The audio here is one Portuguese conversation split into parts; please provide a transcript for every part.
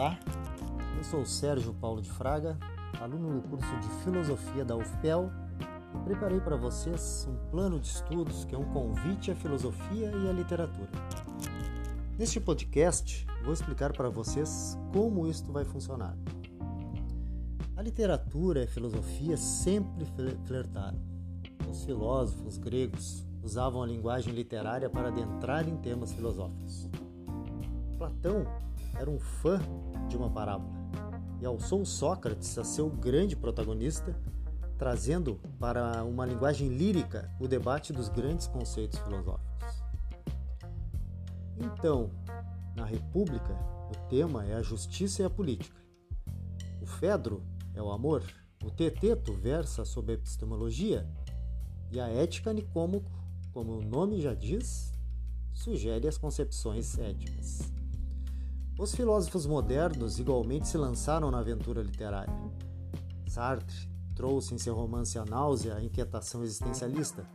Olá, eu sou Sérgio Paulo de Fraga, aluno do curso de Filosofia da UFPEL e preparei para vocês um plano de estudos que é um convite à filosofia e à literatura. Neste podcast, vou explicar para vocês como isto vai funcionar. A literatura e a filosofia sempre flertaram. Os filósofos gregos usavam a linguagem literária para adentrar em temas filosóficos. Platão era um fã de uma parábola e alçou Sócrates a ser o grande protagonista, trazendo para uma linguagem lírica o debate dos grandes conceitos filosóficos. Então, na República, o tema é a justiça e a política. O Fedro é o amor, o Teteto versa sobre a epistemologia e a ética Nicômaco, como o nome já diz, sugere as concepções éticas. Os filósofos modernos igualmente se lançaram na aventura literária. Sartre trouxe em seu romance A Náusea a inquietação existencialista.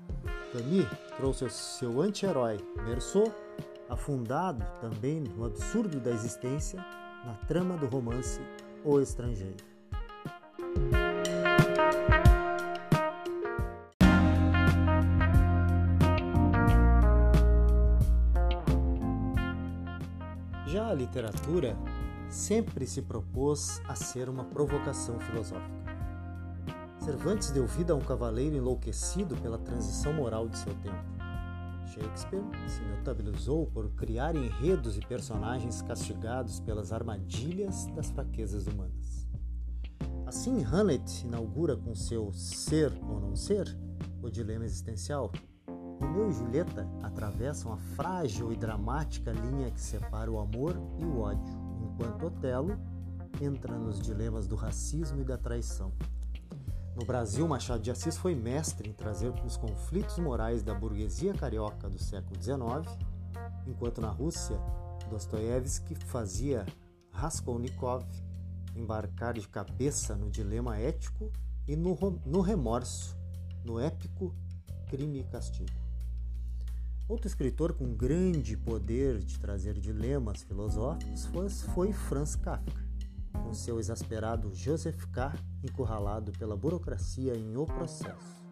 Camus trouxe seu anti-herói Merceau, afundado também no absurdo da existência, na trama do romance O Estrangeiro. Já a literatura sempre se propôs a ser uma provocação filosófica. Cervantes deu vida a um cavaleiro enlouquecido pela transição moral de seu tempo. Shakespeare se notabilizou por criar enredos e personagens castigados pelas armadilhas das fraquezas humanas. Assim, Hamlet inaugura com seu ser ou não ser o dilema existencial Romeu e Julieta atravessam a frágil e dramática linha que separa o amor e o ódio, enquanto Otelo entra nos dilemas do racismo e da traição. No Brasil, Machado de Assis foi mestre em trazer os conflitos morais da burguesia carioca do século XIX, enquanto na Rússia, Dostoiévski fazia Raskolnikov embarcar de cabeça no dilema ético e no, no remorso, no épico crime e castigo. Outro escritor com grande poder de trazer dilemas filosóficos foi Franz Kafka, com seu exasperado Joseph K. encurralado pela burocracia em O Processo.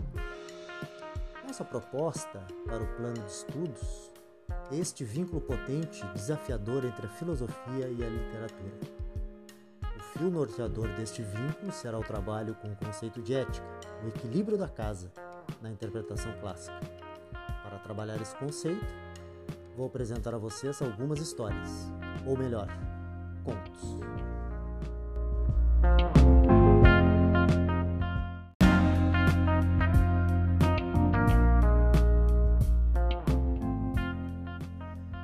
Nossa proposta para o plano de estudos é este vínculo potente desafiador entre a filosofia e a literatura. O fio norteador deste vínculo será o trabalho com o conceito de ética, o equilíbrio da casa, na interpretação clássica para trabalhar esse conceito, vou apresentar a vocês algumas histórias, ou melhor, contos.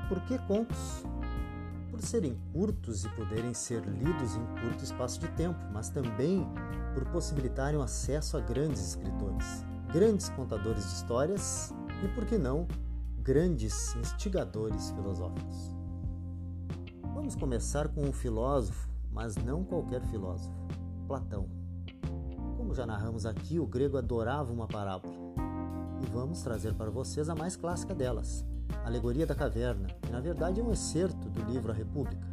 Por que contos? Por serem curtos e poderem ser lidos em curto espaço de tempo, mas também por possibilitarem o acesso a grandes escritores, grandes contadores de histórias e, por que não, grandes instigadores filosóficos. Vamos começar com um filósofo, mas não qualquer filósofo, Platão. Como já narramos aqui, o grego adorava uma parábola. E vamos trazer para vocês a mais clássica delas, a Alegoria da Caverna, que na verdade é um excerto do livro A República.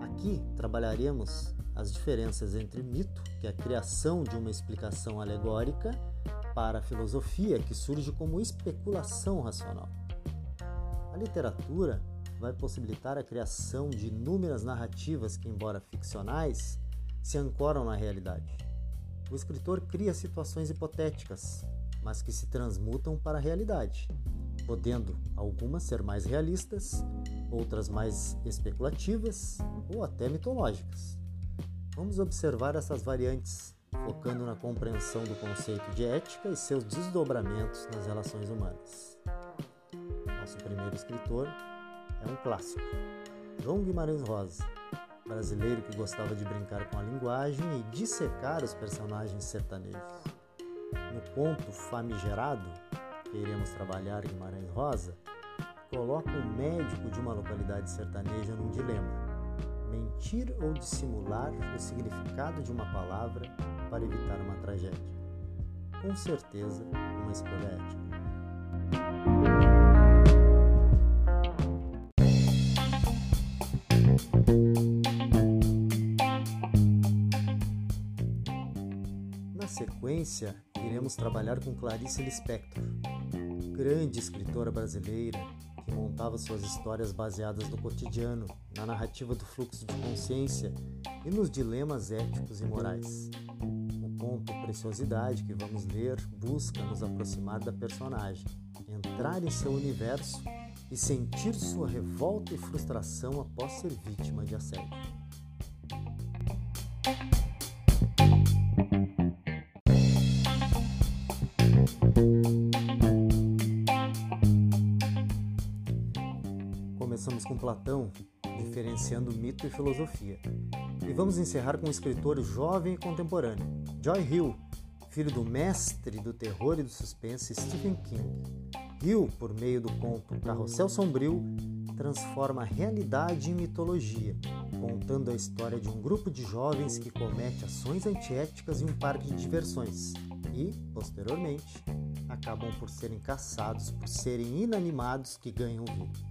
Aqui trabalharemos as diferenças entre mito, que é a criação de uma explicação alegórica, para a filosofia que surge como especulação racional. A literatura vai possibilitar a criação de inúmeras narrativas que, embora ficcionais, se ancoram na realidade. O escritor cria situações hipotéticas, mas que se transmutam para a realidade, podendo algumas ser mais realistas, outras mais especulativas ou até mitológicas. Vamos observar essas variantes focando na compreensão do conceito de ética e seus desdobramentos nas relações humanas. Nosso primeiro escritor é um clássico, João Guimarães Rosa, brasileiro que gostava de brincar com a linguagem e dissecar os personagens sertanejos. No conto Famigerado, que iremos trabalhar Guimarães Rosa, coloca um médico de uma localidade sertaneja num dilema mentir ou dissimular o significado de uma palavra para evitar uma tragédia. Com certeza, uma escolha ética. Na sequência, iremos trabalhar com Clarice Lispector, grande escritora brasileira que montava suas histórias baseadas no cotidiano, na narrativa do fluxo de consciência e nos dilemas éticos e morais. Conto Preciosidade que vamos ler busca nos aproximar da personagem, entrar em seu universo e sentir sua revolta e frustração após ser vítima de assédio. Começamos com Platão, diferenciando mito e filosofia. E vamos encerrar com um escritor jovem e contemporâneo, Joy Hill, filho do mestre do terror e do suspense Stephen King. Hill, por meio do conto Carrossel Sombrio, transforma realidade em mitologia, contando a história de um grupo de jovens que comete ações antiéticas em um parque de diversões e, posteriormente, acabam por serem caçados por serem inanimados que ganham vida.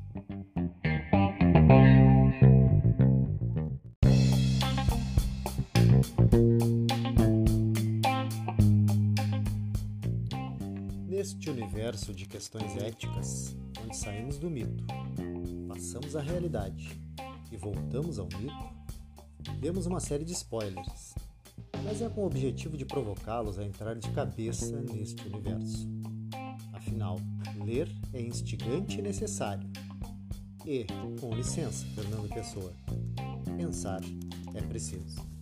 Universo de questões éticas, onde saímos do mito, passamos à realidade e voltamos ao mito, demos uma série de spoilers, mas é com o objetivo de provocá-los a entrar de cabeça neste universo. Afinal, ler é instigante e necessário. E, com licença, Fernando Pessoa, pensar é preciso.